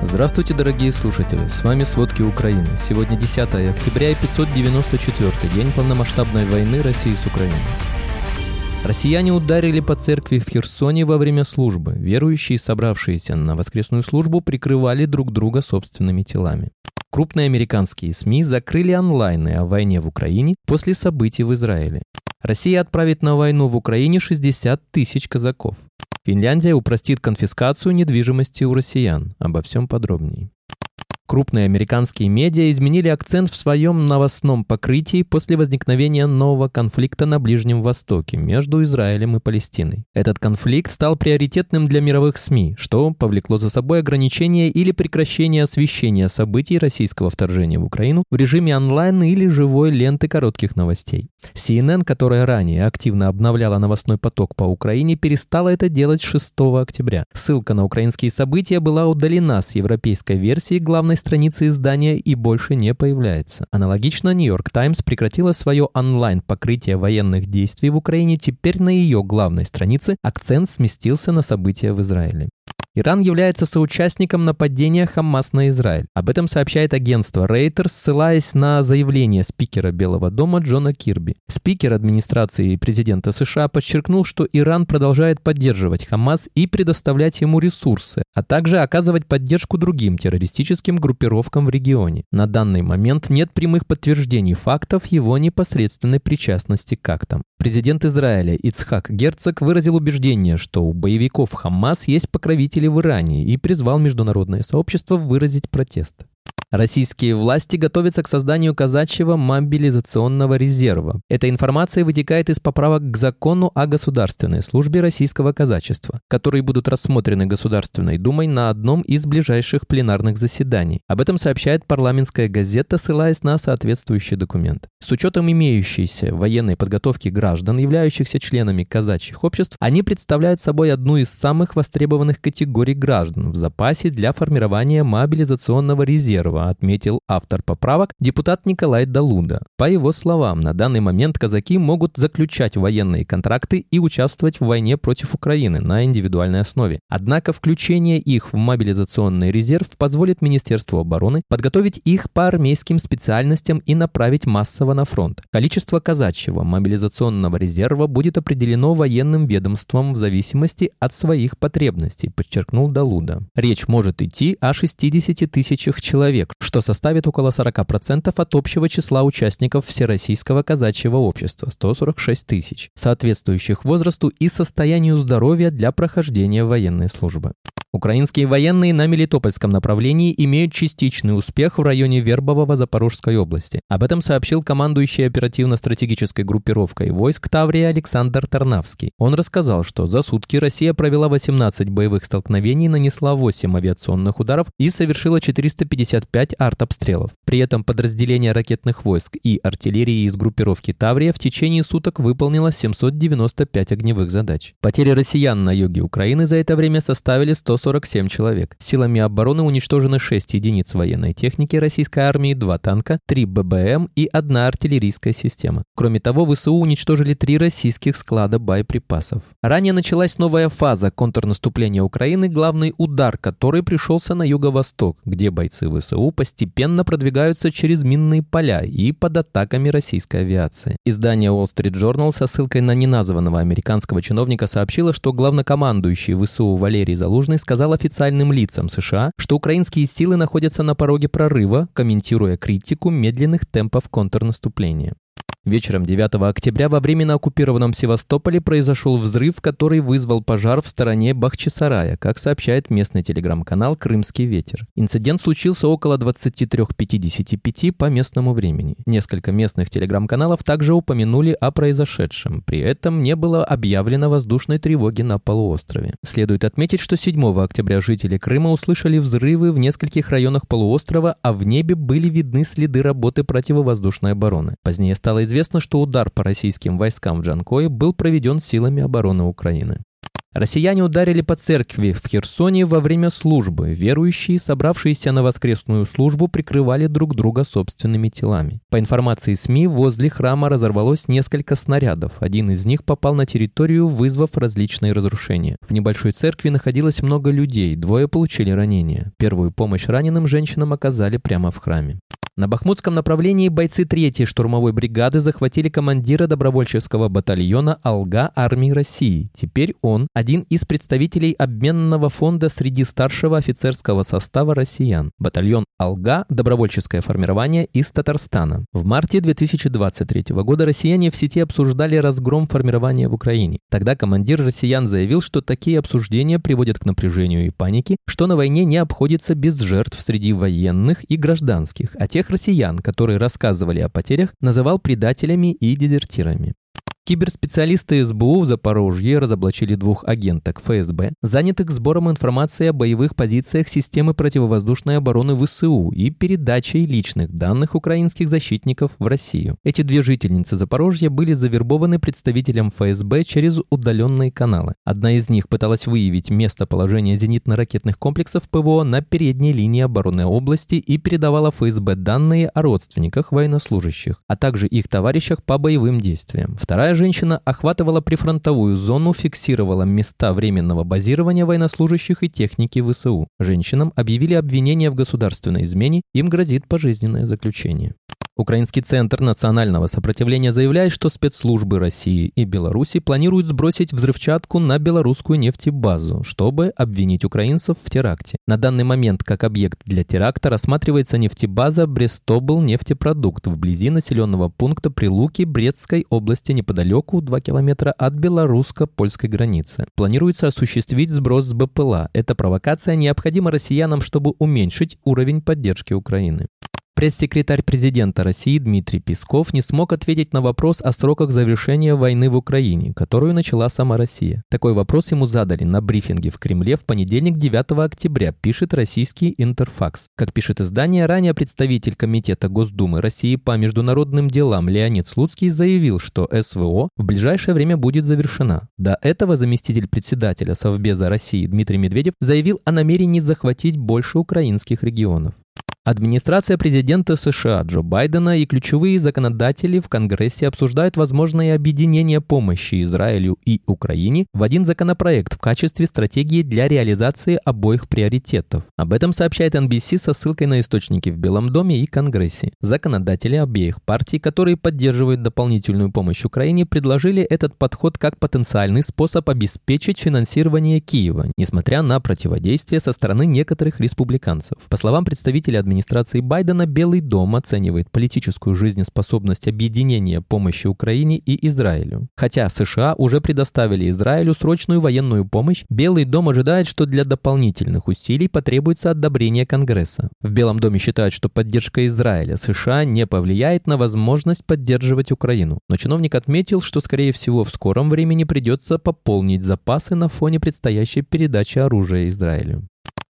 Здравствуйте, дорогие слушатели! С вами «Сводки Украины». Сегодня 10 октября и 594 день полномасштабной войны России с Украиной. Россияне ударили по церкви в Херсоне во время службы. Верующие, собравшиеся на воскресную службу, прикрывали друг друга собственными телами. Крупные американские СМИ закрыли онлайны о войне в Украине после событий в Израиле. Россия отправит на войну в Украине 60 тысяч казаков. Финляндия упростит конфискацию недвижимости у россиян. Обо всем подробнее. Крупные американские медиа изменили акцент в своем новостном покрытии после возникновения нового конфликта на Ближнем Востоке между Израилем и Палестиной. Этот конфликт стал приоритетным для мировых СМИ, что повлекло за собой ограничение или прекращение освещения событий российского вторжения в Украину в режиме онлайн или живой ленты коротких новостей. CNN, которая ранее активно обновляла новостной поток по Украине, перестала это делать 6 октября. Ссылка на украинские события была удалена с европейской версии главной страницы издания и больше не появляется. Аналогично, Нью-Йорк Таймс прекратила свое онлайн-покрытие военных действий в Украине. Теперь на ее главной странице акцент сместился на события в Израиле. Иран является соучастником нападения Хамас на Израиль. Об этом сообщает агентство Reuters, ссылаясь на заявление спикера Белого дома Джона Кирби. Спикер администрации президента США подчеркнул, что Иран продолжает поддерживать Хамас и предоставлять ему ресурсы, а также оказывать поддержку другим террористическим группировкам в регионе. На данный момент нет прямых подтверждений фактов его непосредственной причастности к актам. Президент Израиля Ицхак Герцог выразил убеждение, что у боевиков Хамас есть покровители в Иране и призвал международное сообщество выразить протест. Российские власти готовятся к созданию казачьего мобилизационного резерва. Эта информация вытекает из поправок к закону о государственной службе российского казачества, которые будут рассмотрены Государственной Думой на одном из ближайших пленарных заседаний. Об этом сообщает парламентская газета, ссылаясь на соответствующий документ. С учетом имеющейся военной подготовки граждан, являющихся членами казачьих обществ, они представляют собой одну из самых востребованных категорий граждан в запасе для формирования мобилизационного резерва этого отметил автор поправок депутат Николай Далуда. По его словам, на данный момент казаки могут заключать военные контракты и участвовать в войне против Украины на индивидуальной основе. Однако включение их в мобилизационный резерв позволит Министерству обороны подготовить их по армейским специальностям и направить массово на фронт. Количество казачьего мобилизационного резерва будет определено военным ведомством в зависимости от своих потребностей, подчеркнул Далуда. Речь может идти о 60 тысячах человек, человек, что составит около 40% от общего числа участников Всероссийского казачьего общества – 146 тысяч, соответствующих возрасту и состоянию здоровья для прохождения военной службы. Украинские военные на Мелитопольском направлении имеют частичный успех в районе Вербового Запорожской области. Об этом сообщил командующий оперативно-стратегической группировкой войск Таврии Александр Тарнавский. Он рассказал, что за сутки Россия провела 18 боевых столкновений, нанесла 8 авиационных ударов и совершила 455 артобстрелов. При этом подразделение ракетных войск и артиллерии из группировки Таврия в течение суток выполнило 795 огневых задач. Потери россиян на юге Украины за это время составили 100 147 человек. Силами обороны уничтожены 6 единиц военной техники российской армии, 2 танка, 3 ББМ и 1 артиллерийская система. Кроме того, ВСУ уничтожили 3 российских склада боеприпасов. Ранее началась новая фаза контрнаступления Украины, главный удар который пришелся на юго-восток, где бойцы ВСУ постепенно продвигаются через минные поля и под атаками российской авиации. Издание Wall Street Journal со ссылкой на неназванного американского чиновника сообщило, что главнокомандующий ВСУ Валерий Залужный сказал официальным лицам США, что украинские силы находятся на пороге прорыва, комментируя критику медленных темпов контрнаступления. Вечером 9 октября во временно оккупированном Севастополе произошел взрыв, который вызвал пожар в стороне Бахчисарая, как сообщает местный телеграм-канал «Крымский ветер». Инцидент случился около 23.55 по местному времени. Несколько местных телеграм-каналов также упомянули о произошедшем. При этом не было объявлено воздушной тревоги на полуострове. Следует отметить, что 7 октября жители Крыма услышали взрывы в нескольких районах полуострова, а в небе были видны следы работы противовоздушной обороны. Позднее стало известно, Известно, что удар по российским войскам в Джанкое был проведен силами обороны Украины. Россияне ударили по церкви в Херсоне во время службы. Верующие, собравшиеся на воскресную службу, прикрывали друг друга собственными телами. По информации СМИ, возле храма разорвалось несколько снарядов. Один из них попал на территорию, вызвав различные разрушения. В небольшой церкви находилось много людей, двое получили ранения. Первую помощь раненым женщинам оказали прямо в храме. На Бахмутском направлении бойцы 3-й штурмовой бригады захватили командира добровольческого батальона «Алга» армии России. Теперь он один из представителей обменного фонда среди старшего офицерского состава россиян. Батальон «Алга» – добровольческое формирование из Татарстана. В марте 2023 года россияне в сети обсуждали разгром формирования в Украине. Тогда командир россиян заявил, что такие обсуждения приводят к напряжению и панике, что на войне не обходится без жертв среди военных и гражданских, а тех россиян, которые рассказывали о потерях, называл предателями и дезертирами. Киберспециалисты СБУ в Запорожье разоблачили двух агенток ФСБ, занятых сбором информации о боевых позициях системы противовоздушной обороны ВСУ и передачей личных данных украинских защитников в Россию. Эти две жительницы Запорожья были завербованы представителем ФСБ через удаленные каналы. Одна из них пыталась выявить местоположение зенитно-ракетных комплексов ПВО на передней линии обороны области и передавала ФСБ данные о родственниках военнослужащих, а также их товарищах по боевым действиям. Вторая женщина охватывала прифронтовую зону, фиксировала места временного базирования военнослужащих и техники ВСУ. Женщинам объявили обвинение в государственной измене, им грозит пожизненное заключение. Украинский центр национального сопротивления заявляет, что спецслужбы России и Беларуси планируют сбросить взрывчатку на белорусскую нефтебазу, чтобы обвинить украинцев в теракте. На данный момент как объект для теракта рассматривается нефтебаза Брестобл нефтепродукт вблизи населенного пункта Прилуки Брестской области неподалеку 2 километра от белорусско-польской границы. Планируется осуществить сброс с БПЛА. Эта провокация необходима россиянам, чтобы уменьшить уровень поддержки Украины. Пресс-секретарь президента России Дмитрий Песков не смог ответить на вопрос о сроках завершения войны в Украине, которую начала сама Россия. Такой вопрос ему задали на брифинге в Кремле в понедельник 9 октября, пишет российский Интерфакс. Как пишет издание, ранее представитель Комитета Госдумы России по международным делам Леонид Слуцкий заявил, что СВО в ближайшее время будет завершена. До этого заместитель председателя Совбеза России Дмитрий Медведев заявил о намерении захватить больше украинских регионов. Администрация президента США Джо Байдена и ключевые законодатели в Конгрессе обсуждают возможное объединение помощи Израилю и Украине в один законопроект в качестве стратегии для реализации обоих приоритетов. Об этом сообщает NBC со ссылкой на источники в Белом доме и Конгрессе. Законодатели обеих партий, которые поддерживают дополнительную помощь Украине, предложили этот подход как потенциальный способ обеспечить финансирование Киева, несмотря на противодействие со стороны некоторых республиканцев. По словам представителя администрации, администрации Байдена Белый дом оценивает политическую жизнеспособность объединения помощи Украине и Израилю. Хотя США уже предоставили Израилю срочную военную помощь, Белый дом ожидает, что для дополнительных усилий потребуется одобрение Конгресса. В Белом доме считают, что поддержка Израиля США не повлияет на возможность поддерживать Украину. Но чиновник отметил, что, скорее всего, в скором времени придется пополнить запасы на фоне предстоящей передачи оружия Израилю.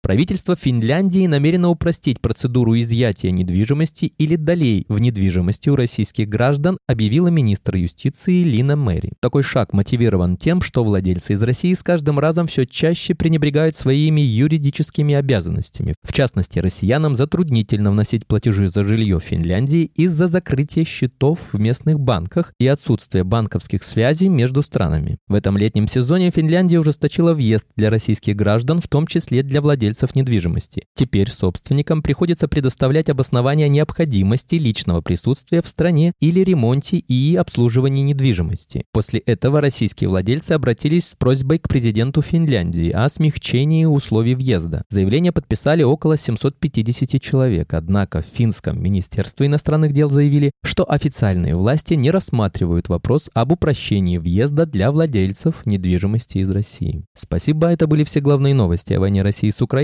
Правительство Финляндии намерено упростить процедуру изъятия недвижимости или долей в недвижимости у российских граждан, объявила министр юстиции Лина Мэри. Такой шаг мотивирован тем, что владельцы из России с каждым разом все чаще пренебрегают своими юридическими обязанностями. В частности, россиянам затруднительно вносить платежи за жилье в Финляндии из-за закрытия счетов в местных банках и отсутствия банковских связей между странами. В этом летнем сезоне Финляндия ужесточила въезд для российских граждан, в том числе для владельцев владельцев недвижимости. Теперь собственникам приходится предоставлять обоснование необходимости личного присутствия в стране или ремонте и обслуживании недвижимости. После этого российские владельцы обратились с просьбой к президенту Финляндии о смягчении условий въезда. Заявление подписали около 750 человек, однако в финском Министерстве иностранных дел заявили, что официальные власти не рассматривают вопрос об упрощении въезда для владельцев недвижимости из России. Спасибо, это были все главные новости о войне России с Украиной